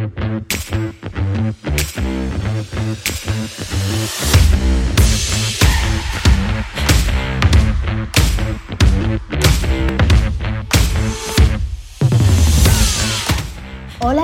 Hola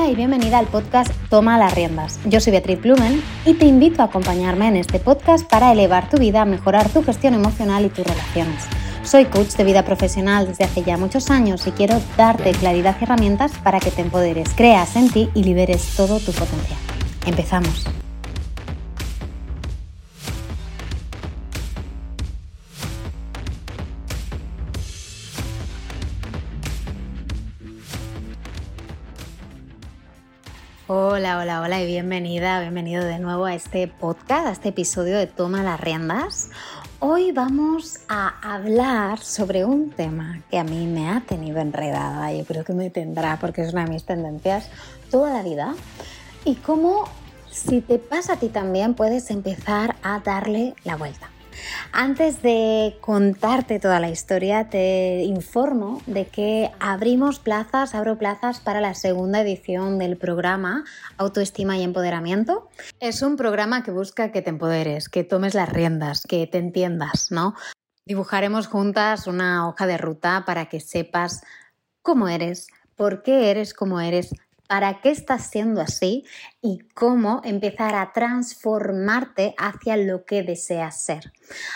y bienvenida al podcast Toma las riendas. Yo soy Beatriz Blumen y te invito a acompañarme en este podcast para elevar tu vida, mejorar tu gestión emocional y tus relaciones. Soy coach de vida profesional desde hace ya muchos años y quiero darte claridad y herramientas para que te empoderes, creas en ti y liberes todo tu potencial. Empezamos. Hola, hola, hola y bienvenida, bienvenido de nuevo a este podcast, a este episodio de Toma las riendas. Hoy vamos a hablar sobre un tema que a mí me ha tenido enredada, yo creo que me tendrá porque es una de mis tendencias toda la vida, y cómo si te pasa a ti también puedes empezar a darle la vuelta. Antes de contarte toda la historia, te informo de que abrimos plazas, abro plazas para la segunda edición del programa Autoestima y Empoderamiento. Es un programa que busca que te empoderes, que tomes las riendas, que te entiendas, ¿no? Dibujaremos juntas una hoja de ruta para que sepas cómo eres, por qué eres como eres, para qué estás siendo así y cómo empezar a transformarte hacia lo que deseas ser.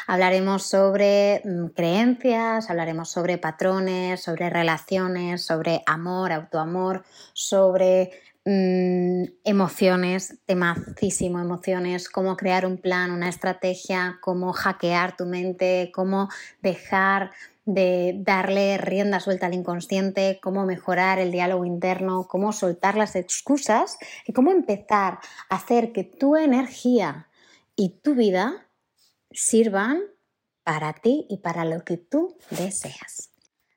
Hablaremos sobre mm, creencias, hablaremos sobre patrones, sobre relaciones, sobre amor, autoamor, sobre mm, emociones, temacísimo emociones, cómo crear un plan, una estrategia, cómo hackear tu mente, cómo dejar de darle rienda suelta al inconsciente, cómo mejorar el diálogo interno, cómo soltar las excusas y cómo empezar a hacer que tu energía y tu vida sirvan para ti y para lo que tú deseas.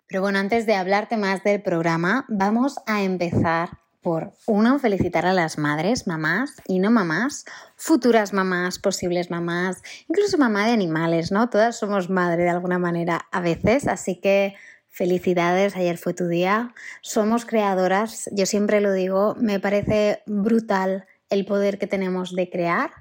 Pero bueno, antes de hablarte más del programa, vamos a empezar por, uno, felicitar a las madres, mamás y no mamás, futuras mamás, posibles mamás, incluso mamá de animales, ¿no? Todas somos madre de alguna manera a veces, así que felicidades, ayer fue tu día, somos creadoras, yo siempre lo digo, me parece brutal el poder que tenemos de crear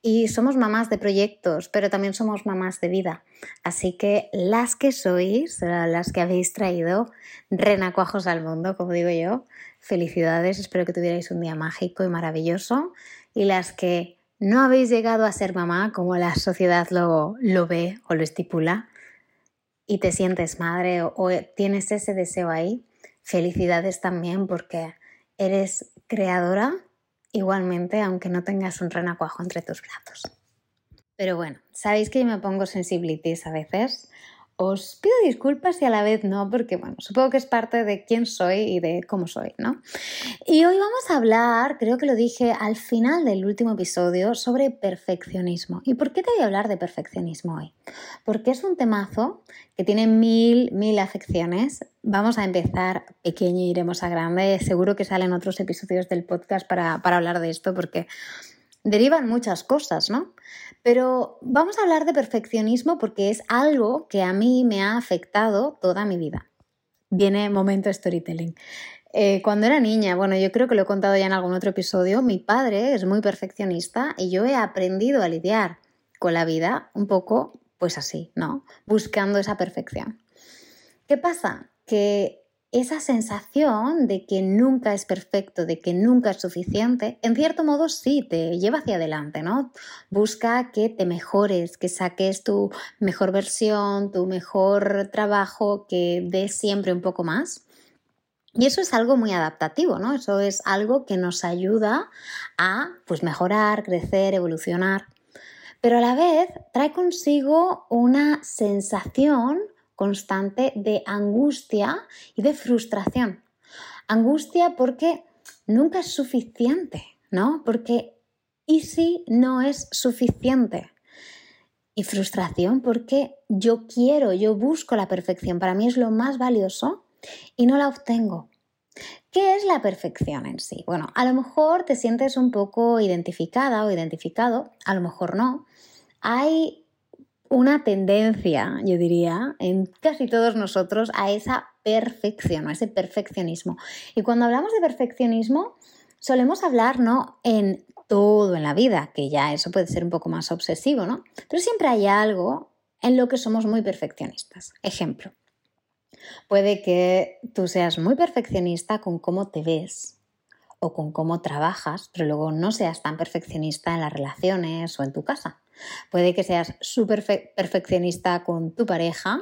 y somos mamás de proyectos, pero también somos mamás de vida. Así que las que sois, las que habéis traído renacuajos al mundo, como digo yo, felicidades, espero que tuvierais un día mágico y maravilloso. Y las que no habéis llegado a ser mamá, como la sociedad lo, lo ve o lo estipula, y te sientes madre o, o tienes ese deseo ahí, felicidades también porque eres creadora igualmente, aunque no tengas un renacuajo entre tus brazos. Pero bueno, sabéis que me pongo sensibilities a veces os pido disculpas y a la vez no, porque bueno, supongo que es parte de quién soy y de cómo soy, ¿no? Y hoy vamos a hablar, creo que lo dije al final del último episodio, sobre perfeccionismo. ¿Y por qué te voy a hablar de perfeccionismo hoy? Porque es un temazo que tiene mil, mil afecciones. Vamos a empezar pequeño y iremos a grande. Seguro que salen otros episodios del podcast para, para hablar de esto, porque derivan muchas cosas, ¿no? Pero vamos a hablar de perfeccionismo porque es algo que a mí me ha afectado toda mi vida. Viene momento storytelling. Eh, cuando era niña, bueno, yo creo que lo he contado ya en algún otro episodio, mi padre es muy perfeccionista y yo he aprendido a lidiar con la vida un poco, pues así, ¿no? Buscando esa perfección. ¿Qué pasa? Que esa sensación de que nunca es perfecto, de que nunca es suficiente, en cierto modo sí te lleva hacia adelante, ¿no? Busca que te mejores, que saques tu mejor versión, tu mejor trabajo, que des siempre un poco más. Y eso es algo muy adaptativo, ¿no? Eso es algo que nos ayuda a pues mejorar, crecer, evolucionar. Pero a la vez trae consigo una sensación constante de angustia y de frustración. Angustia porque nunca es suficiente, ¿no? Porque ¿y si no es suficiente? Y frustración porque yo quiero, yo busco la perfección, para mí es lo más valioso y no la obtengo. ¿Qué es la perfección en sí? Bueno, a lo mejor te sientes un poco identificada o identificado, a lo mejor no. Hay una tendencia, yo diría, en casi todos nosotros a esa perfección, a ese perfeccionismo. Y cuando hablamos de perfeccionismo, solemos hablar, ¿no? En todo en la vida, que ya eso puede ser un poco más obsesivo, ¿no? Pero siempre hay algo en lo que somos muy perfeccionistas. Ejemplo, puede que tú seas muy perfeccionista con cómo te ves o con cómo trabajas, pero luego no seas tan perfeccionista en las relaciones o en tu casa. Puede que seas súper perfeccionista con tu pareja,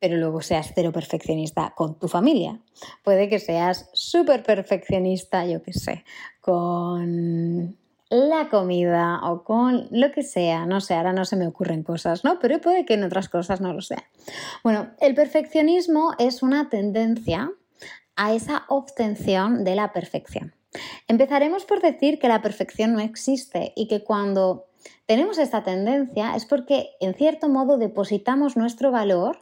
pero luego seas cero perfeccionista con tu familia. Puede que seas súper perfeccionista, yo qué sé, con la comida o con lo que sea, no sé, ahora no se me ocurren cosas, ¿no? Pero puede que en otras cosas no lo sea. Bueno, el perfeccionismo es una tendencia a esa obtención de la perfección. Empezaremos por decir que la perfección no existe y que cuando tenemos esta tendencia es porque en cierto modo depositamos nuestro valor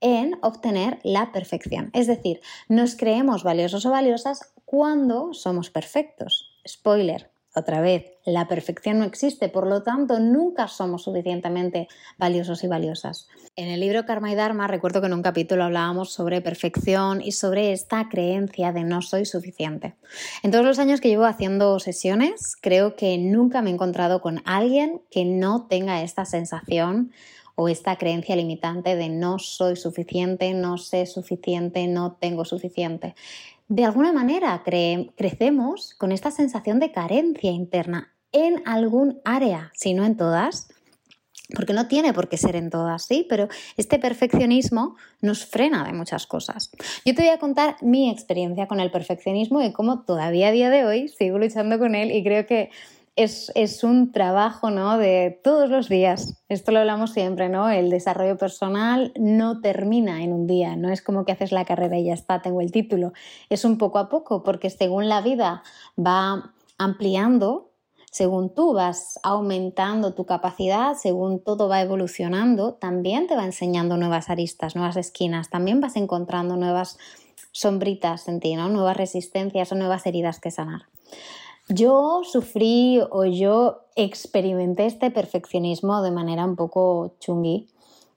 en obtener la perfección. Es decir, nos creemos valiosos o valiosas cuando somos perfectos. Spoiler, otra vez, la perfección no existe, por lo tanto, nunca somos suficientemente valiosos y valiosas. En el libro Karma y Dharma recuerdo que en un capítulo hablábamos sobre perfección y sobre esta creencia de no soy suficiente. En todos los años que llevo haciendo sesiones, creo que nunca me he encontrado con alguien que no tenga esta sensación o esta creencia limitante de no soy suficiente, no sé suficiente, no tengo suficiente de alguna manera crecemos con esta sensación de carencia interna en algún área, si no en todas, porque no tiene por qué ser en todas, sí, pero este perfeccionismo nos frena de muchas cosas. Yo te voy a contar mi experiencia con el perfeccionismo y cómo todavía a día de hoy sigo luchando con él y creo que es, un trabajo ¿no? de todos los días. Esto lo hablamos siempre, ¿no? El desarrollo personal no termina en un día, no es como que haces la carrera y ya está, tengo el título. Es un poco a poco, porque según la vida va ampliando, según tú vas aumentando tu capacidad, según todo va evolucionando, también te va enseñando nuevas aristas, nuevas esquinas, también vas encontrando nuevas sombritas en ti, ¿no? nuevas resistencias o nuevas heridas que sanar. Yo sufrí o yo experimenté este perfeccionismo de manera un poco chungui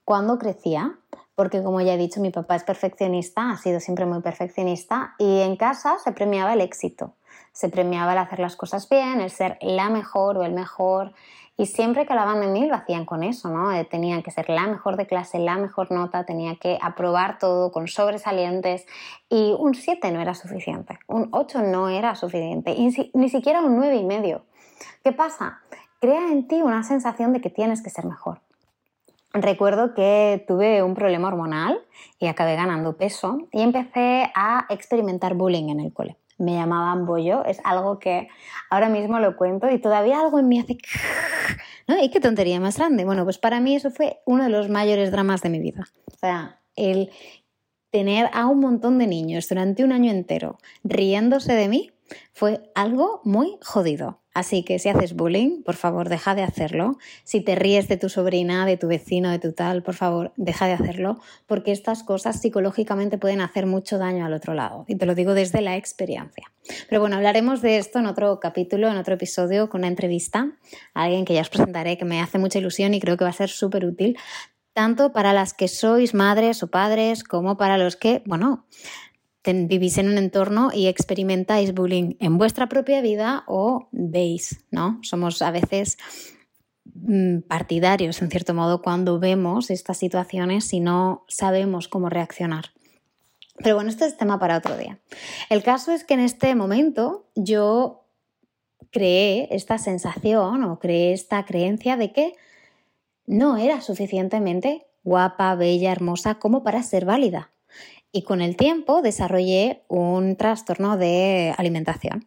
cuando crecía, porque como ya he dicho, mi papá es perfeccionista, ha sido siempre muy perfeccionista y en casa se premiaba el éxito, se premiaba el hacer las cosas bien, el ser la mejor o el mejor, y siempre que hablaban de mí lo hacían con eso, ¿no? Eh, tenía que ser la mejor de clase, la mejor nota, tenía que aprobar todo con sobresalientes y un 7 no era suficiente, un 8 no era suficiente, y ni siquiera un 9 y medio. ¿Qué pasa? Crea en ti una sensación de que tienes que ser mejor. Recuerdo que tuve un problema hormonal y acabé ganando peso y empecé a experimentar bullying en el cole me llamaban bollo, es algo que ahora mismo lo cuento y todavía algo en mí hace... ¿no? ¿Y qué tontería más grande? Bueno, pues para mí eso fue uno de los mayores dramas de mi vida. O sea, el tener a un montón de niños durante un año entero riéndose de mí fue algo muy jodido. Así que si haces bullying, por favor, deja de hacerlo. Si te ríes de tu sobrina, de tu vecino, de tu tal, por favor, deja de hacerlo, porque estas cosas psicológicamente pueden hacer mucho daño al otro lado. Y te lo digo desde la experiencia. Pero bueno, hablaremos de esto en otro capítulo, en otro episodio, con una entrevista a alguien que ya os presentaré, que me hace mucha ilusión y creo que va a ser súper útil, tanto para las que sois madres o padres, como para los que, bueno, vivís en un entorno y experimentáis bullying en vuestra propia vida o veis, ¿no? Somos a veces mm, partidarios, en cierto modo, cuando vemos estas situaciones y no sabemos cómo reaccionar. Pero bueno, esto es tema para otro día. El caso es que en este momento yo creé esta sensación o creé esta creencia de que no era suficientemente guapa, bella, hermosa como para ser válida. Y con el tiempo desarrollé un trastorno de alimentación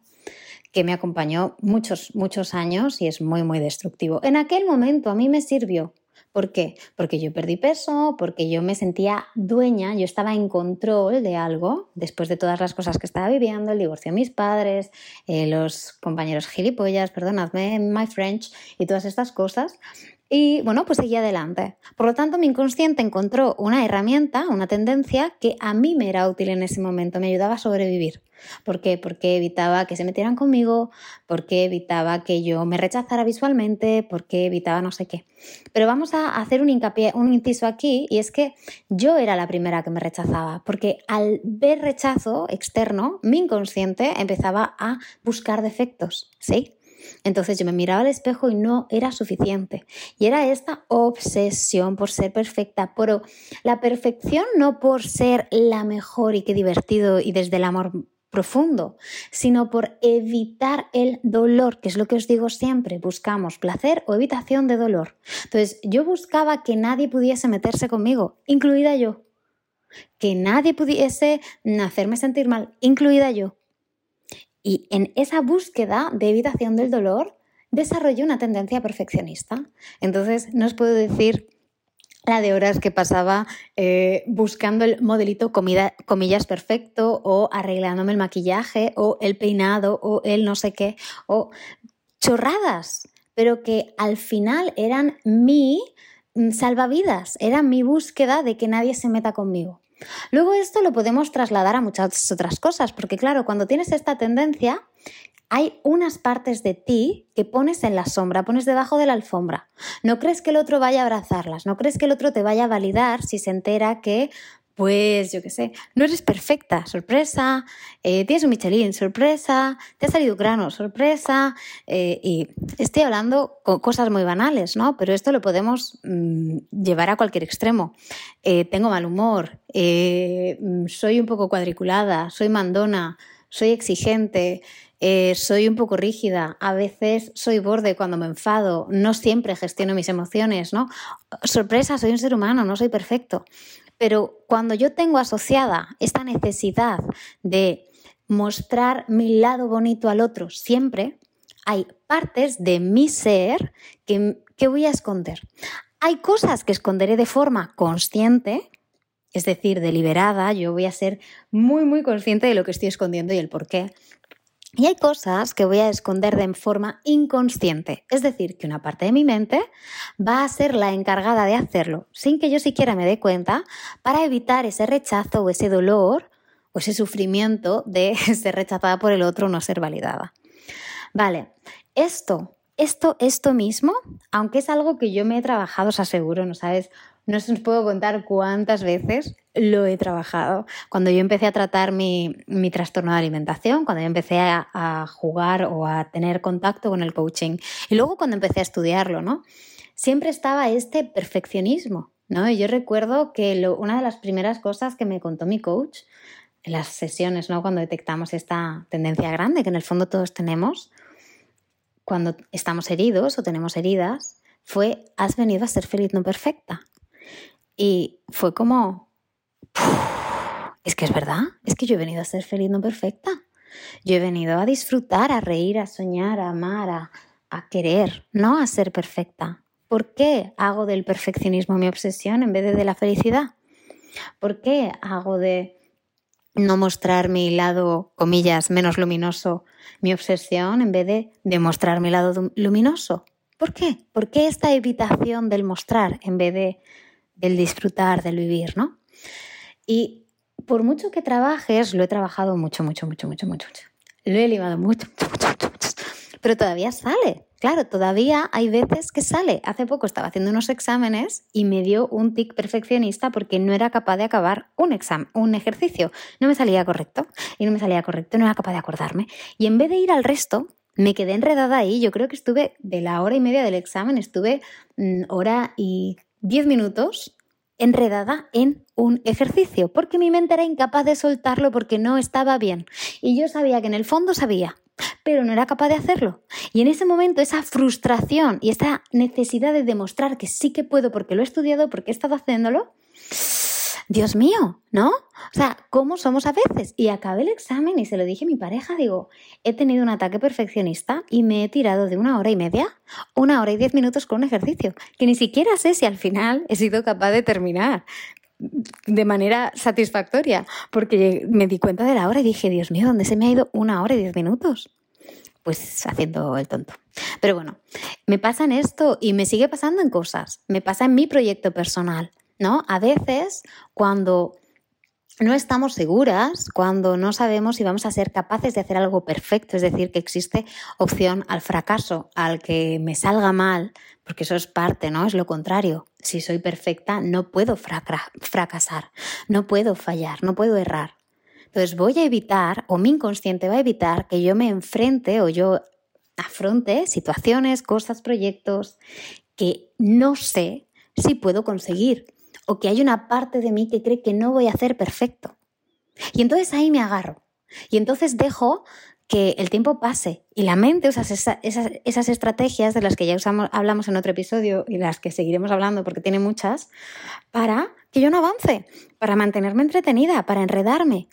que me acompañó muchos, muchos años y es muy, muy destructivo. En aquel momento a mí me sirvió. ¿Por qué? Porque yo perdí peso, porque yo me sentía dueña, yo estaba en control de algo después de todas las cosas que estaba viviendo, el divorcio de mis padres, eh, los compañeros gilipollas, perdonadme, my French y todas estas cosas. Y bueno, pues seguí adelante. Por lo tanto, mi inconsciente encontró una herramienta, una tendencia que a mí me era útil en ese momento, me ayudaba a sobrevivir. ¿Por qué? Porque evitaba que se metieran conmigo, porque evitaba que yo me rechazara visualmente, porque evitaba no sé qué. Pero vamos a hacer un hincapié, un inciso aquí, y es que yo era la primera que me rechazaba, porque al ver rechazo externo, mi inconsciente empezaba a buscar defectos, ¿sí? Entonces yo me miraba al espejo y no era suficiente. Y era esta obsesión por ser perfecta, pero la perfección no por ser la mejor y qué divertido y desde el amor profundo, sino por evitar el dolor, que es lo que os digo siempre, buscamos placer o evitación de dolor. Entonces, yo buscaba que nadie pudiese meterse conmigo, incluida yo. Que nadie pudiese hacerme sentir mal, incluida yo. Y en esa búsqueda de evitación del dolor, desarrollé una tendencia perfeccionista. Entonces, no os puedo decir la de horas que pasaba eh, buscando el modelito comillas perfecto o arreglándome el maquillaje o el peinado o el no sé qué o chorradas, pero que al final eran mi mm, salvavidas, era mi búsqueda de que nadie se meta conmigo. Luego esto lo podemos trasladar a muchas otras cosas, porque claro, cuando tienes esta tendencia, hay unas partes de ti que pones en la sombra, pones debajo de la alfombra. No crees que el otro vaya a abrazarlas, no crees que el otro te vaya a validar si se entera que, pues, yo qué sé, no eres perfecta, sorpresa, eh, tienes un Michelin, sorpresa, te ha salido grano, sorpresa, eh, y estoy hablando con cosas muy banales, ¿no? Pero esto lo podemos mm, llevar a cualquier extremo. Eh, tengo mal humor, mm, soy un poco cuadriculada, soy mandona, soy exigente, soy un poco rígida, a veces soy borde cuando me enfado, no siempre gestiono mis emociones, ¿no? Sorpresa, soy un ser humano, no soy perfecto. Pero cuando yo tengo asociada esta necesidad de mostrar mi lado bonito al otro siempre, hay partes de mi ser que, que voy a esconder. Hay cosas que esconderé de forma consciente, es decir, deliberada, yo voy a ser muy, muy consciente de lo que estoy escondiendo y el por qué. Y hay cosas que voy a esconder de forma inconsciente, es decir, que una parte de mi mente va a ser la encargada de hacerlo, sin que yo siquiera me dé cuenta, para evitar ese rechazo o ese dolor o ese sufrimiento de ser rechazada por el otro o no ser validada. Vale, esto, esto, esto mismo, aunque es algo que yo me he trabajado, os aseguro, no sabes no os puedo contar cuántas veces lo he trabajado. Cuando yo empecé a tratar mi, trastorno de alimentación, cuando yo empecé a, jugar o a tener contacto con el coaching y luego cuando empecé a estudiarlo, ¿no? Siempre estaba este perfeccionismo, ¿no? Y yo recuerdo que una de las primeras cosas que me contó mi coach en las sesiones, ¿no? Cuando detectamos esta tendencia grande que en el fondo todos tenemos, cuando estamos heridos o tenemos heridas, fue, has venido a ser feliz, no perfecta. Y fue como, es que es verdad, es que yo he venido a ser feliz, no perfecta. Yo he venido a disfrutar, a reír, a soñar, a amar, a, querer, no a ser perfecta. ¿Por qué hago del perfeccionismo mi obsesión en vez de de la felicidad? ¿Por qué hago de no mostrar mi lado, comillas, menos luminoso, mi obsesión en vez de demostrar mi lado luminoso? ¿Por qué? ¿Por qué esta evitación del mostrar en vez de el disfrutar, del vivir, ¿no? Y por mucho que trabajes, lo he trabajado mucho, mucho, mucho, mucho, mucho, mucho. Lo he limado mucho, mucho, mucho, mucho, pero todavía sale. Claro, todavía hay veces que sale. Hace poco estaba haciendo unos exámenes y me dio un tic perfeccionista porque no era capaz de acabar un examen, un ejercicio. No me salía correcto y no me salía correcto, no era capaz de acordarme. Y en vez de ir al resto, me quedé enredada ahí. Yo creo que estuve de la hora y media del examen, estuve mm, hora y 10 minutos enredada en un ejercicio, porque mi mente era incapaz de soltarlo porque no estaba bien. Y yo sabía que en el fondo sabía, pero no era capaz de hacerlo. Y en ese momento esa frustración y esa necesidad de demostrar que sí que puedo porque lo he estudiado, porque he estado haciéndolo, Dios mío, ¿no? O sea, ¿cómo somos a veces? Y acabé el examen y se lo dije a mi pareja, digo, he tenido un ataque perfeccionista y me he tirado de una hora y media, una hora y diez minutos con un ejercicio, que ni siquiera sé si al final he sido capaz de terminar de manera satisfactoria, porque me di cuenta de la hora y dije, Dios mío, ¿dónde se me ha ido una hora y diez minutos? pues haciendo el tonto. Pero bueno, me pasa en esto y me sigue pasando en cosas. Me pasa en mi proyecto personal, ¿no? A veces cuando no estamos seguras, cuando no sabemos si vamos a ser capaces de hacer algo perfecto, es decir, que existe opción al fracaso, al que me salga mal, porque eso es parte, ¿no? Es lo contrario. Si soy perfecta, no puedo fracasar, no puedo fallar, no puedo errar. Entonces voy a evitar, o mi inconsciente va a evitar que yo me enfrente o yo afronte situaciones, cosas, proyectos que no sé si puedo conseguir o que hay una parte de mí que cree que no voy a hacer perfecto. Y entonces ahí me agarro. Y entonces dejo que el tiempo pase y la mente usa esas, esas, estrategias de las que ya usamos, hablamos en otro episodio y las que seguiremos hablando porque tiene muchas, para que yo no avance, para mantenerme entretenida, para enredarme,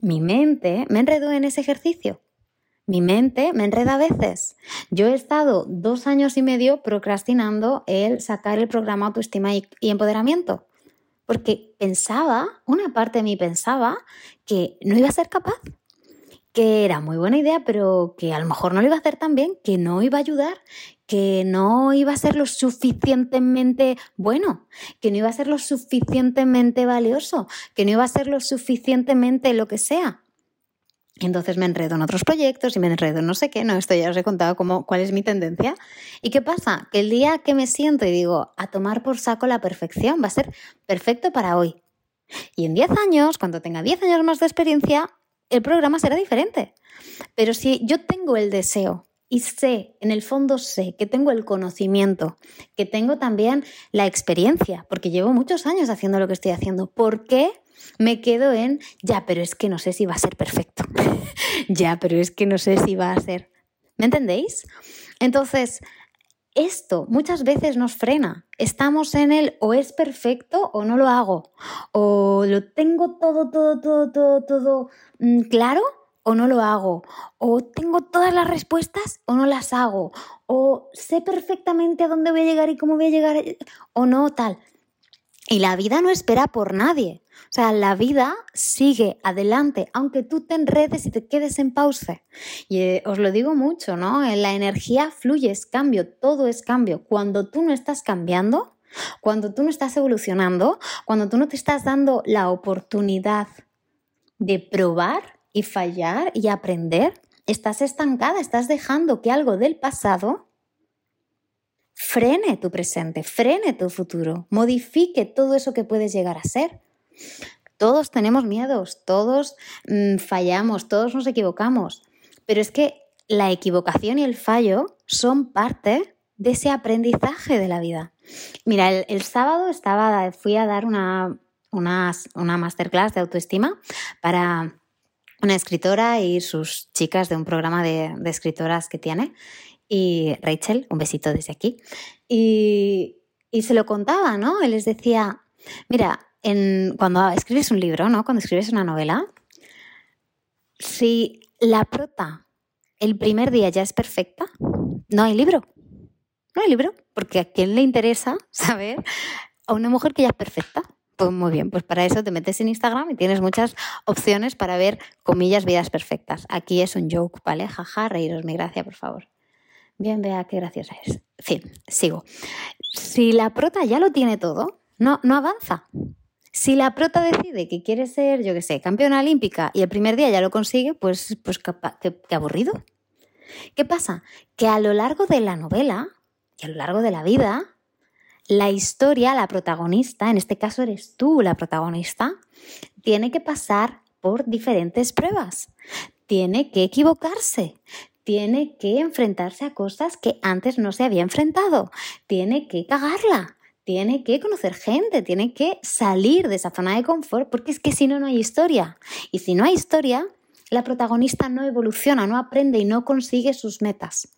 mi mente me enredó en ese ejercicio. Mi mente me enreda a veces. Yo he estado dos años y medio procrastinando el sacar el programa autoestima y, empoderamiento, porque pensaba, una parte de mí pensaba que no iba a ser capaz, que era muy buena idea, pero que a lo mejor no lo iba a hacer tan bien, que no iba a ayudar, que no iba a ser lo suficientemente bueno, que no iba a ser lo suficientemente valioso, que no iba a ser lo suficientemente lo que sea. Entonces me enredo en otros proyectos y me enredo en no sé qué, no, esto ya os he contado cómo, cuál es mi tendencia. ¿Y qué pasa? Que el día que me siento y digo, a tomar por saco la perfección, va a ser perfecto para hoy. Y en 10 años, cuando tenga 10 años más de experiencia, el programa será diferente. Pero si yo tengo el deseo y sé, en el fondo sé que tengo el conocimiento, que tengo también la experiencia, porque llevo muchos años haciendo lo que estoy haciendo. ¿Por qué me quedo en, ya, pero es que no sé si va a ser perfecto? ya, pero es que no sé si va a ser... ¿Me entendéis? Entonces, esto muchas veces nos frena. Estamos en el o es perfecto o no lo hago. O lo tengo todo, todo, todo, todo, todo mm, claro o no lo hago, o tengo todas las respuestas o no las hago, o sé perfectamente a dónde voy a llegar y cómo voy a llegar, o no, tal. Y la vida no espera por nadie. O sea, la vida sigue adelante, aunque tú te enredes y te quedes en pausa. Y eh, os lo digo mucho, ¿no? En la energía fluye, es cambio, todo es cambio. Cuando tú no estás cambiando, cuando tú no estás evolucionando, cuando tú no te estás dando la oportunidad de probar, y fallar y aprender, estás estancada, estás dejando que algo del pasado frene tu presente, frene tu futuro, modifique todo eso que puedes llegar a ser. Todos tenemos miedos, todos mm, fallamos, todos nos equivocamos, pero es que la equivocación y el fallo son parte de ese aprendizaje de la vida. Mira, el, sábado estaba, fui a dar una, una, una masterclass de autoestima para una escritora y sus chicas de un programa de, escritoras que tiene. Y Rachel, un besito desde aquí. Y, se lo contaba, ¿no? Él les decía, mira, en, cuando escribes un libro, ¿no? Cuando escribes una novela, si la prota el primer día ya es perfecta, no hay libro. No hay libro, porque a quién le interesa saber a una mujer que ya es perfecta. Pues muy bien, pues para eso te metes en Instagram y tienes muchas opciones para ver, comillas, vidas perfectas. Aquí es un joke, ¿vale? Jaja, reíros, mi gracia, por favor. Bien, vea qué graciosa es. Fin, sigo. Si la prota ya lo tiene todo, no, no avanza. Si la prota decide que quiere ser, yo qué sé, campeona olímpica y el primer día ya lo consigue, pues, pues qué aburrido. ¿Qué pasa? Que a lo largo de la novela y a lo largo de la vida, la historia, la protagonista, en este caso eres tú la protagonista, tiene que pasar por diferentes pruebas, tiene que equivocarse, tiene que enfrentarse a cosas que antes no se había enfrentado, tiene que cagarla, tiene que conocer gente, tiene que salir de esa zona de confort, porque es que si no, no hay historia. Y si no hay historia, la protagonista no evoluciona, no aprende y no consigue sus metas.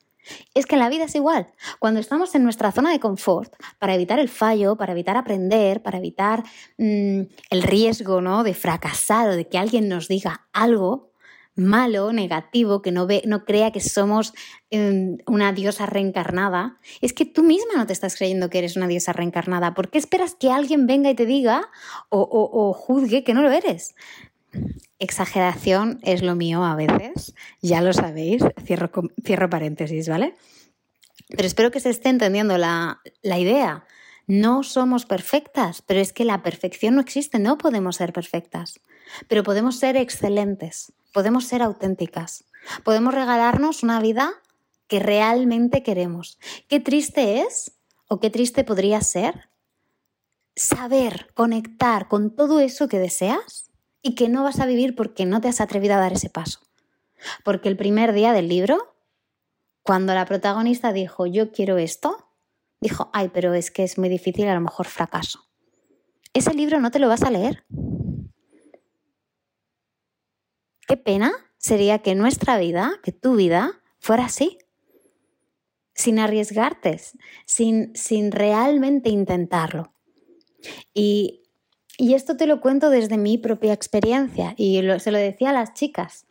Es que en la vida es igual. Cuando estamos en nuestra zona de confort, para evitar el fallo, para evitar aprender, para evitar mm, el riesgo ¿no? de fracasar o de que alguien nos diga algo malo, negativo, que no, ve, no crea que somos em, una diosa reencarnada, es que tú misma no te estás creyendo que eres una diosa reencarnada. ¿Por qué esperas que alguien venga y te diga o, o juzgue que no lo eres? exageración es lo mío a veces, ya lo sabéis, cierro, cierro paréntesis, ¿vale? Pero espero que se esté entendiendo la, la idea. No somos perfectas, pero es que la perfección no existe, no podemos ser perfectas, pero podemos ser excelentes, podemos ser auténticas, podemos regalarnos una vida que realmente queremos. Qué triste es o qué triste podría ser saber conectar con todo eso que deseas y que no vas a vivir porque no te has atrevido a dar ese paso. Porque el primer día del libro, cuando la protagonista dijo yo quiero esto, dijo, ay, pero es que es muy difícil, a lo mejor fracaso. Ese libro no te lo vas a leer. Qué pena sería que nuestra vida, que tu vida, fuera así sin arriesgarte, sin, sin realmente intentarlo. Y, esto te lo cuento desde mi propia experiencia y se lo decía a las chicas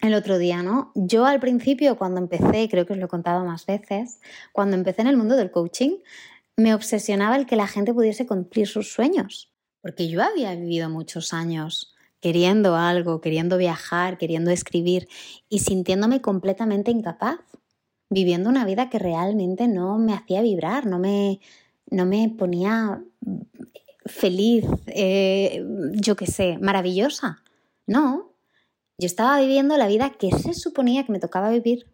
el otro día, ¿no? Yo al principio, cuando empecé, creo que os lo he contado más veces, cuando empecé en el mundo del coaching, me obsesionaba el que la gente pudiese cumplir sus sueños, porque yo había vivido muchos años queriendo algo, queriendo viajar, queriendo escribir y sintiéndome completamente incapaz viviendo una vida que realmente no me hacía vibrar, no me, no me ponía feliz, eh, yo qué sé, maravillosa. No, yo estaba viviendo la vida que se suponía que me tocaba vivir,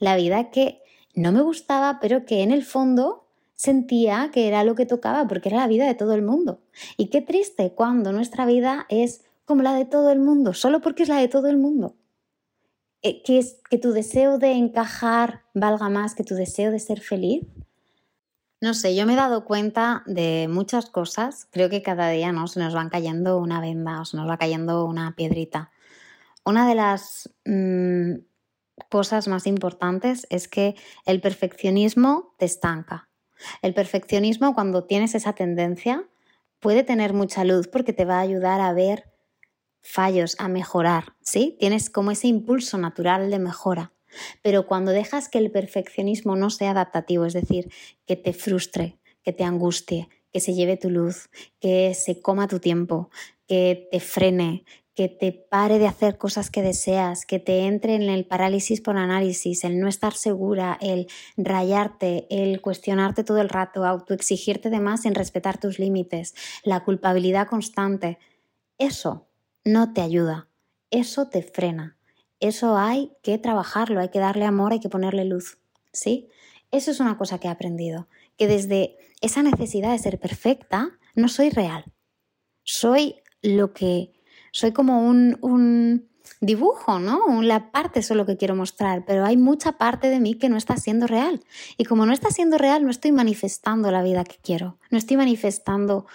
la vida que no me gustaba, pero que en el fondo sentía que era lo que tocaba, porque era la vida de todo el mundo. Y qué triste cuando nuestra vida es como la de todo el mundo, solo porque es la de todo el mundo. Eh, que, es, que tu deseo de encajar valga más que tu deseo de ser feliz? No sé, yo me he dado cuenta de muchas cosas. Creo que cada día ¿no? se nos va cayendo una venda o se nos va cayendo una piedrita. Una de las mm, cosas más importantes es que el perfeccionismo te estanca. El perfeccionismo, cuando tienes esa tendencia, puede tener mucha luz porque te va a ayudar a ver fallos, a mejorar, ¿sí? Tienes como ese impulso natural de mejora. Pero cuando dejas que el perfeccionismo no sea adaptativo, es decir, que te frustre, que te angustie, que se lleve tu luz, que se coma tu tiempo, que te frene, que te pare de hacer cosas que deseas, que te entre en el parálisis por análisis, el no estar segura, el rayarte, el cuestionarte todo el rato, autoexigirte de más en respetar tus límites, la culpabilidad constante. Eso no te ayuda, eso te frena, eso hay que trabajarlo, hay que darle amor, hay que ponerle luz, ¿sí? Eso es una cosa que he aprendido, que desde esa necesidad de ser perfecta, no soy real. Soy lo que, soy como un, un dibujo, ¿no? La parte solo que quiero mostrar, pero hay mucha parte de mí que no está siendo real. Y como no está siendo real, no estoy manifestando la vida que quiero, no estoy manifestando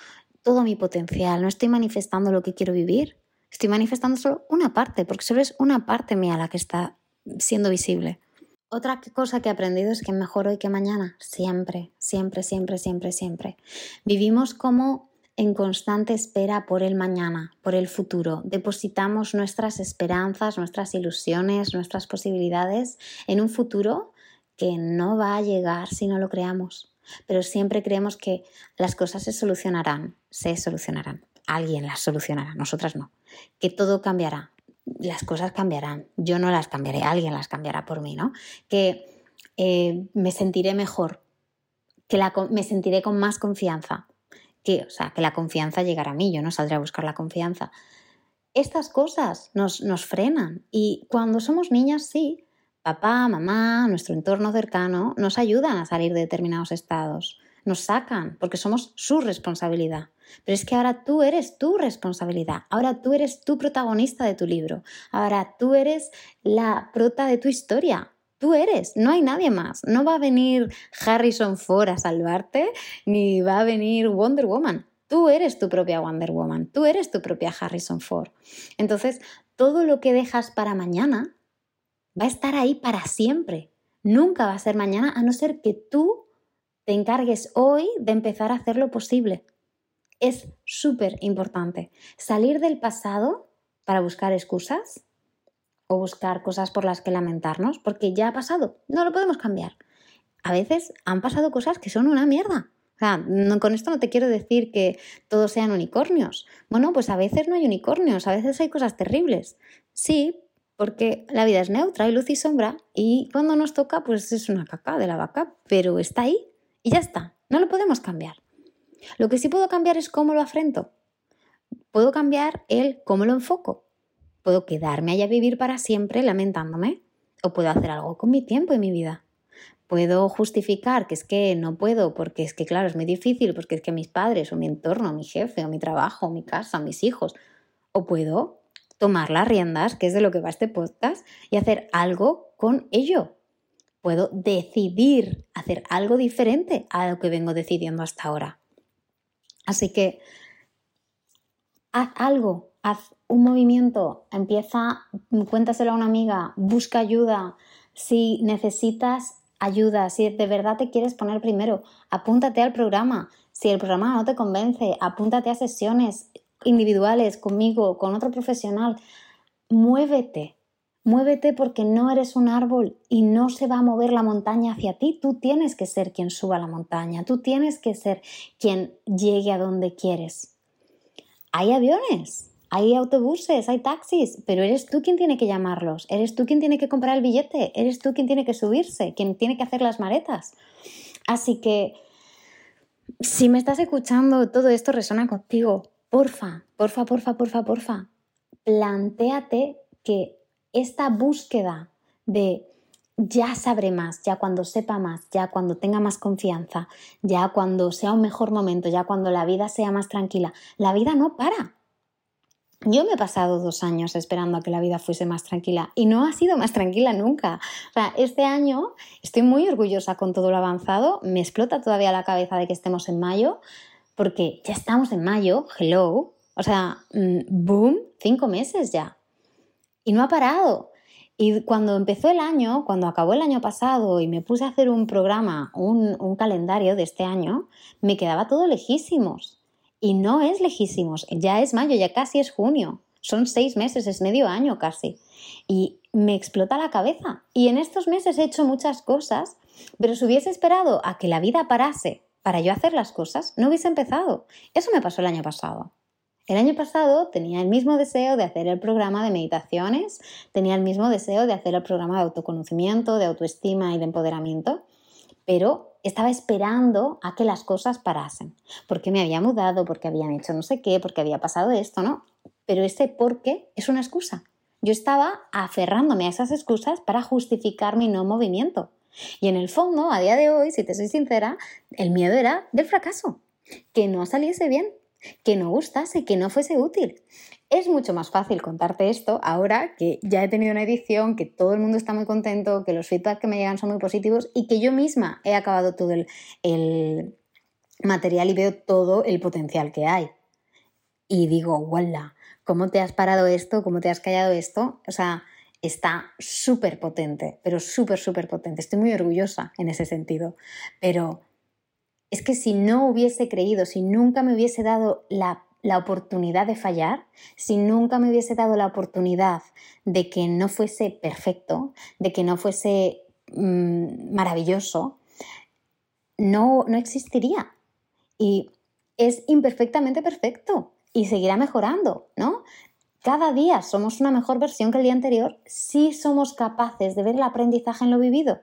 todo mi potencial, no estoy manifestando lo que quiero vivir. Estoy manifestando solo una parte, porque solo es una parte mía la que está siendo visible. Otra cosa que he aprendido es que mejor hoy que mañana, siempre, siempre, siempre, siempre, siempre. Vivimos como en constante espera por el mañana, por el futuro. Depositamos nuestras esperanzas, nuestras ilusiones, nuestras posibilidades en un futuro que no va a llegar si no lo creamos. Pero siempre creemos que las cosas se solucionarán, se solucionarán alguien las solucionará, nosotras no. Que todo cambiará, las cosas cambiarán, yo no las cambiaré, alguien las cambiará por mí, ¿no? Que eh, me sentiré mejor, que me sentiré con más confianza, que, o sea, que la confianza llegará a mí, yo no saldré a buscar la confianza. Estas cosas nos, nos frenan y cuando somos niñas, sí, papá, mamá, nuestro entorno cercano nos ayudan a salir de determinados estados, nos sacan porque somos su responsabilidad. Pero es que ahora tú eres tu responsabilidad, ahora tú eres tu protagonista de tu libro, ahora tú eres la prota de tu historia. Tú eres, no hay nadie más. No va a venir Harrison Ford a salvarte, ni va a venir Wonder Woman. Tú eres tu propia Wonder Woman, tú eres tu propia Harrison Ford. Entonces, todo lo que dejas para mañana va a estar ahí para siempre. Nunca va a ser mañana a no ser que tú te encargues hoy de empezar a hacer lo posible es súper importante. Salir del pasado para buscar excusas o buscar cosas por las que lamentarnos, porque ya ha pasado, no lo podemos cambiar. A veces han pasado cosas que son una mierda. sea, con esto no te quiero decir que todos sean unicornios. Bueno, pues a veces no hay unicornios, a veces hay cosas terribles. Sí, porque la vida es neutra, hay luz y sombra, y cuando nos toca, pues es una caca de la vaca, pero está ahí y ya está, no lo podemos cambiar. Lo que sí puedo cambiar es cómo lo afrento. Puedo cambiar el cómo lo enfoco. Puedo quedarme allá a vivir para siempre lamentándome, o puedo hacer algo con mi tiempo y mi vida. Puedo justificar que es que no puedo, porque es que, claro, es muy difícil, porque es que mis padres, o mi entorno, o mi jefe, o mi trabajo, o mi casa, o mis hijos. O puedo tomar las riendas, que es de lo que va este podcast, y hacer algo con ello. Puedo decidir hacer algo diferente a lo que vengo decidiendo hasta ahora. Así que haz algo, haz un movimiento, empieza, cuéntaselo a una amiga, busca ayuda. Si necesitas ayuda, si de verdad te quieres poner primero, apúntate al programa. Si el programa no te convence, apúntate a sesiones, individuales, conmigo, con otro profesional. Muévete, muévete porque no eres un árbol y no se va a mover la montaña hacia ti. Tú tienes que ser quien suba la montaña, tú tienes que ser quien llegue a donde quieres. Hay aviones, hay autobuses, hay taxis, pero eres tú quien tiene que llamarlos, eres tú quien tiene que comprar el billete, eres tú quien tiene que subirse, quien tiene que hacer las maletas. Así que si me estás escuchando, todo esto resuena contigo porfa, porfa, porfa, porfa, porfa, plantéate que esta búsqueda de ya sabré más, ya cuando sepa más, ya cuando tenga más confianza, ya cuando sea un mejor momento, ya cuando la vida sea más tranquila, la vida no para. Yo me he pasado dos años esperando a que la vida fuese más tranquila y no ha sido más tranquila nunca. O sea, este año estoy muy orgullosa con todo lo avanzado, me explota todavía la cabeza de que estemos en mayo, porque ya estamos en mayo, hello, o sea, mm, boom, cinco meses ya. Y no ha parado. Y cuando empezó el año, cuando acabó el año pasado y me puse a hacer un programa, un, un calendario de este año, me quedaba todo lejísimos. Y no es lejísimos, ya es mayo, ya casi es junio. Son seis meses, es medio año casi. Y me explota la cabeza. Y en estos meses he hecho muchas cosas, pero si hubiese esperado a que la vida parase para yo hacer las cosas, no hubiese empezado. Eso me pasó el año pasado. El año pasado tenía el mismo deseo de hacer el programa de meditaciones, tenía el mismo deseo de hacer el programa de autoconocimiento, de autoestima y de empoderamiento, pero estaba esperando a que las cosas parasen, porque me había mudado, porque habían hecho no sé qué, porque había pasado esto, ¿no? Pero ese por qué es una excusa. Yo estaba aferrándome a esas excusas para justificar mi no movimiento. Y en el fondo, a día de hoy, si te soy sincera, el miedo era del fracaso, que no saliese bien, que no gustase, que no fuese útil. Es mucho más fácil contarte esto ahora que ya he tenido una edición, que todo el mundo está muy contento, que los feedback que me llegan son muy positivos y que yo misma he acabado todo el, el material y veo todo el potencial que hay. Y digo, ¡wala! ¿Cómo te has parado esto? ¿Cómo te has callado esto? O sea, está súper potente, pero súper, súper potente. Estoy muy orgullosa en ese sentido. Pero es que si no hubiese creído, si nunca me hubiese dado la, oportunidad de fallar, si nunca me hubiese dado la oportunidad de que no fuese perfecto, de que no fuese mm, maravilloso, no, no existiría. Y es imperfectamente perfecto y seguirá mejorando, ¿no? cada día somos una mejor versión que el día anterior si somos capaces de ver el aprendizaje en lo vivido,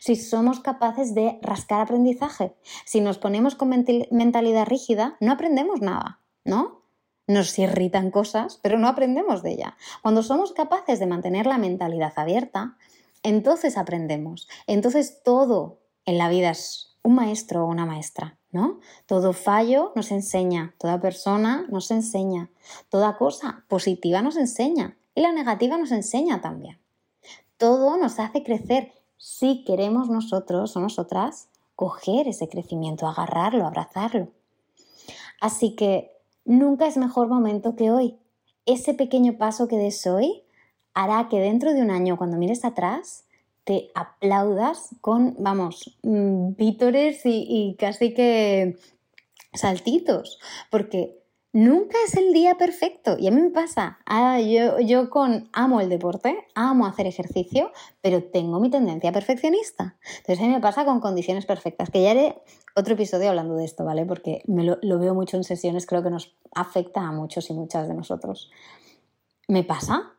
si somos capaces de rascar aprendizaje. Si nos ponemos con mentalidad rígida, no aprendemos nada, ¿no? Nos irritan cosas, pero no aprendemos de ella. Cuando somos capaces de mantener la mentalidad abierta, entonces aprendemos. Entonces todo en la vida es un maestro o una maestra. ¿no? Todo fallo nos enseña, toda persona nos enseña, toda cosa positiva nos enseña y la negativa nos enseña también. Todo nos hace crecer si queremos nosotros o nosotras coger ese crecimiento, agarrarlo, abrazarlo. Así que nunca es mejor momento que hoy. Ese pequeño paso que des hoy hará que dentro de un año, cuando mires atrás, te aplaudas con, vamos, mm, vítores y, casi que saltitos, porque nunca es el día perfecto. Y a mí me pasa. Ah, yo, con amo el deporte, amo hacer ejercicio, pero tengo mi tendencia perfeccionista. Entonces a mí me pasa con condiciones perfectas, que ya haré otro episodio hablando de esto, ¿vale? Porque me lo, lo veo mucho en sesiones, creo que nos afecta a muchos y muchas de nosotros. Me pasa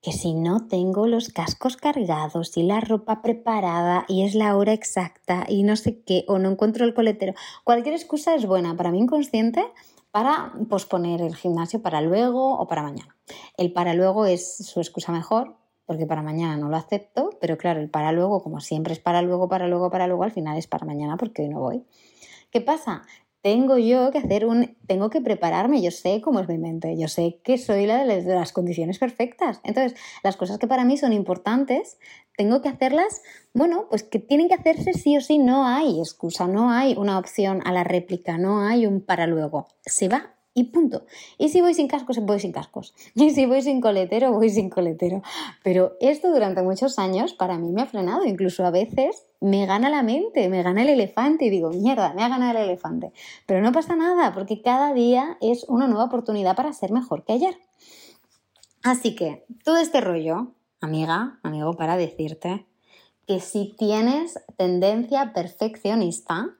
que si no tengo los cascos cargados y la ropa preparada y es la hora exacta y no sé qué, o no encuentro el coletero, cualquier excusa es buena para mí inconsciente para posponer el gimnasio para luego o para mañana. El para luego es su excusa mejor, porque para mañana no lo acepto, pero claro, el para luego, como siempre es para luego, para luego, para luego, al final es para mañana porque hoy no voy. ¿Qué pasa? Tengo yo que hacer un, tengo que prepararme, yo sé cómo es mi mente, yo sé que soy la de las condiciones perfectas. Entonces, las cosas que para mí son importantes, tengo que hacerlas, bueno, pues que tienen que hacerse sí o sí, no hay excusa, no hay una opción a la réplica, no hay un para luego. Se va y punto. Y si voy sin cascos, voy sin cascos. Y si voy sin coletero, voy sin coletero. Pero esto durante muchos años para mí me ha frenado. Incluso a veces me gana la mente, me gana el elefante y digo, mierda, me ha ganado el elefante. Pero no pasa nada porque cada día es una nueva oportunidad para ser mejor que ayer. Así que todo este rollo, amiga, amigo, para decirte que si tienes tendencia perfeccionista,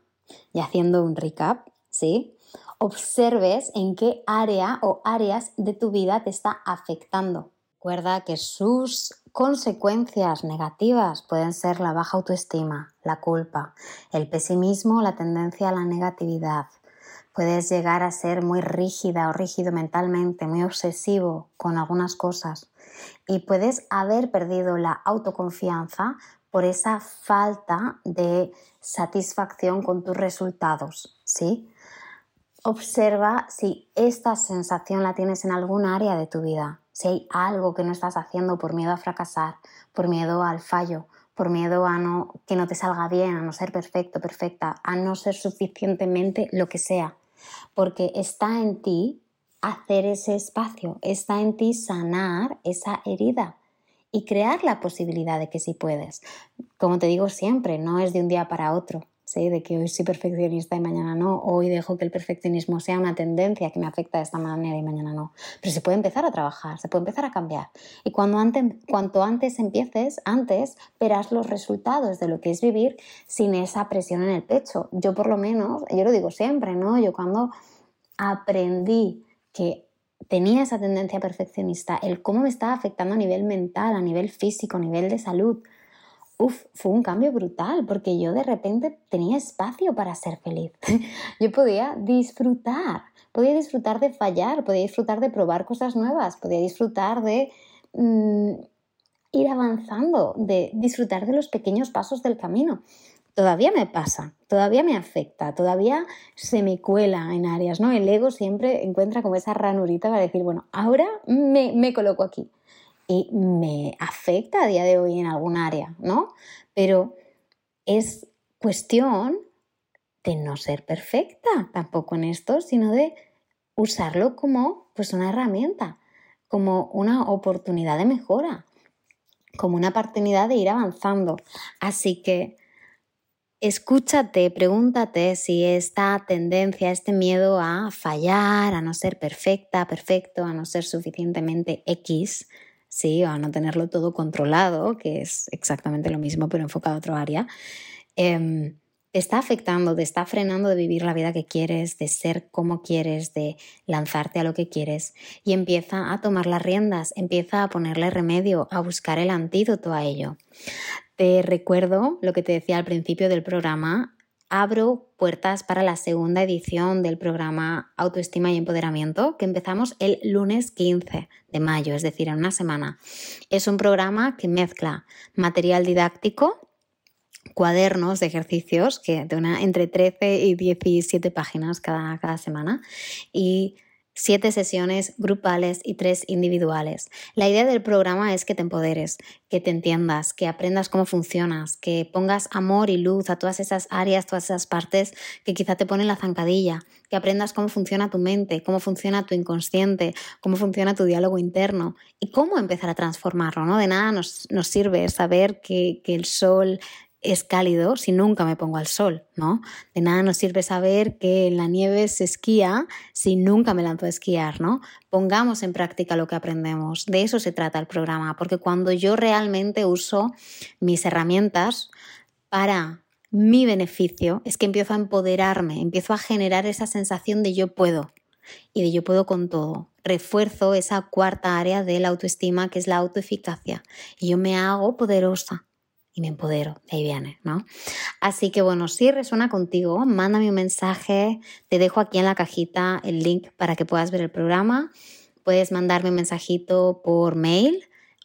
y haciendo un recap, ¿sí? Observes en qué área o áreas de tu vida te está afectando. Recuerda que sus consecuencias negativas pueden ser la baja autoestima, la culpa, el pesimismo, la tendencia a la negatividad. Puedes llegar a ser muy rígida o rígido mentalmente, muy obsesivo con algunas cosas. Y puedes haber perdido la autoconfianza por esa falta de satisfacción con tus resultados, ¿sí? Observa si esta sensación la tienes en algún área de tu vida, si hay algo que no estás haciendo por miedo a fracasar, por miedo al fallo, por miedo a no, que no te salga bien, a no ser perfecto, perfecta, a no ser suficientemente lo que sea. Porque está en ti hacer ese espacio, está en ti sanar esa herida y crear la posibilidad de que sí puedes. Como te digo siempre, no es de un día para otro, de que hoy soy perfeccionista y mañana no, hoy dejo que el perfeccionismo sea una tendencia que me afecta de esta manera y mañana no. Pero se puede empezar a trabajar, se puede empezar a cambiar. Y cuando antes, cuanto antes empieces, antes verás los resultados de lo que es vivir sin esa presión en el pecho. Yo por lo menos, yo lo digo siempre, ¿no? Yo cuando aprendí que tenía esa tendencia perfeccionista, el cómo me estaba afectando a nivel mental, a nivel físico, a nivel de salud, uf, fue un cambio brutal porque yo de repente tenía espacio para ser feliz. yo podía disfrutar, podía disfrutar de fallar, podía disfrutar de probar cosas nuevas, podía disfrutar de mm, ir avanzando, de disfrutar de los pequeños pasos del camino. Todavía me pasa, todavía me afecta, todavía se me cuela en áreas, ¿no? El ego siempre encuentra como esa ranurita para decir, bueno, ahora me, me coloco aquí y me afecta a día de hoy en algún área, ¿no? Pero es cuestión de no ser perfecta tampoco en esto, sino de usarlo como pues una herramienta, como una oportunidad de mejora, como una oportunidad de ir avanzando. Así que escúchate, pregúntate si esta tendencia, este miedo a fallar, a no ser perfecta, perfecto, a no ser suficientemente X, ¿sí? o a no tenerlo todo controlado, que es exactamente lo mismo pero enfocado a otra área, em, te está afectando, te está frenando de vivir la vida que quieres, de ser como quieres, de lanzarte a lo que quieres y empieza a tomar las riendas, empieza a ponerle remedio, a buscar el antídoto a ello. Te recuerdo lo que te decía al principio del programa, abro puertas para la segunda edición del programa Autoestima y Empoderamiento que empezamos el lunes 15 de mayo, es decir, en una semana. Es un programa que mezcla material didáctico, cuadernos de ejercicios que de entre 13 y 17 páginas cada, cada semana y siete sesiones grupales y tres individuales. La idea del programa es que te empoderes, que te entiendas, que aprendas cómo funcionas, que pongas amor y luz a todas esas áreas, todas esas partes que quizá te ponen la zancadilla, que aprendas cómo funciona tu mente, cómo funciona tu inconsciente, cómo funciona tu diálogo interno y cómo empezar a transformarlo. ¿no? De nada nos, sirve saber que, que el sol es cálido si nunca me pongo al sol, ¿no? De nada nos sirve saber que en la nieve se esquía si nunca me lanzo a esquiar, ¿no? Pongamos en práctica lo que aprendemos. De eso se trata el programa, porque cuando yo realmente uso mis herramientas para mi beneficio, es que empiezo a empoderarme, empiezo a generar esa sensación de yo puedo y de yo puedo con todo. Refuerzo esa cuarta área de la autoestima que es la autoeficacia y yo me hago poderosa y me empodero, de ahí viene, ¿no? Así que bueno, si resuena contigo, mándame un mensaje, te dejo aquí en la cajita el link para que puedas ver el programa. Puedes mandarme un mensajito por mail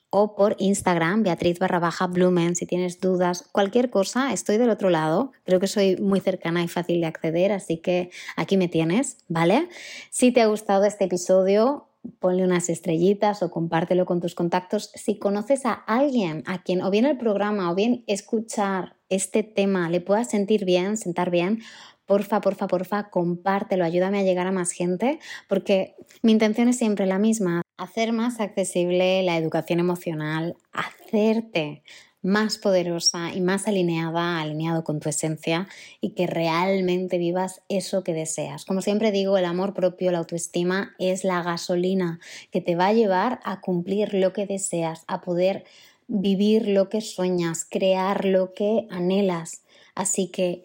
o por Instagram, Beatriz barra baja Blumen, si tienes dudas, cualquier cosa, estoy del otro lado, creo que soy muy cercana y fácil de acceder, así que aquí me tienes, ¿vale? Si te ha gustado este episodio, ponle unas estrellitas o compártelo con tus contactos. Si conoces a alguien a quien o bien el programa o bien escuchar este tema le pueda sentir bien, sentar bien, porfa, porfa, porfa, compártelo, ayúdame a llegar a más gente, porque mi intención es siempre la misma, hacer más accesible la educación emocional, hacerte más poderosa y más alineada, alineado con tu esencia y que realmente vivas eso que deseas. Como siempre digo, el amor propio, la autoestima es la gasolina que te va a llevar a cumplir lo que deseas, a poder vivir lo que sueñas, crear lo que anhelas. Así que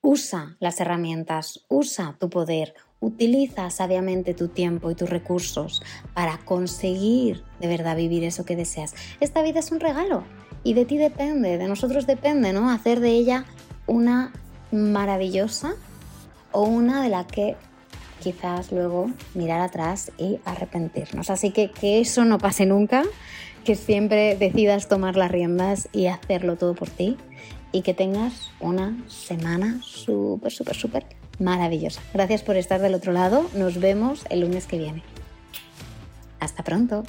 usa las herramientas, usa tu poder, Utiliza sabiamente tu tiempo y tus recursos para conseguir de verdad vivir eso que deseas. Esta vida es un regalo y de ti depende, de nosotros depende, ¿no? Hacer de ella una maravillosa o una de la que quizás luego mirar atrás y arrepentirnos. Así que que eso no pase nunca, que siempre decidas tomar las riendas y hacerlo todo por ti y que tengas una semana súper, súper, súper maravillosa. Gracias por estar del otro lado. Nos vemos el lunes que viene. Hasta pronto.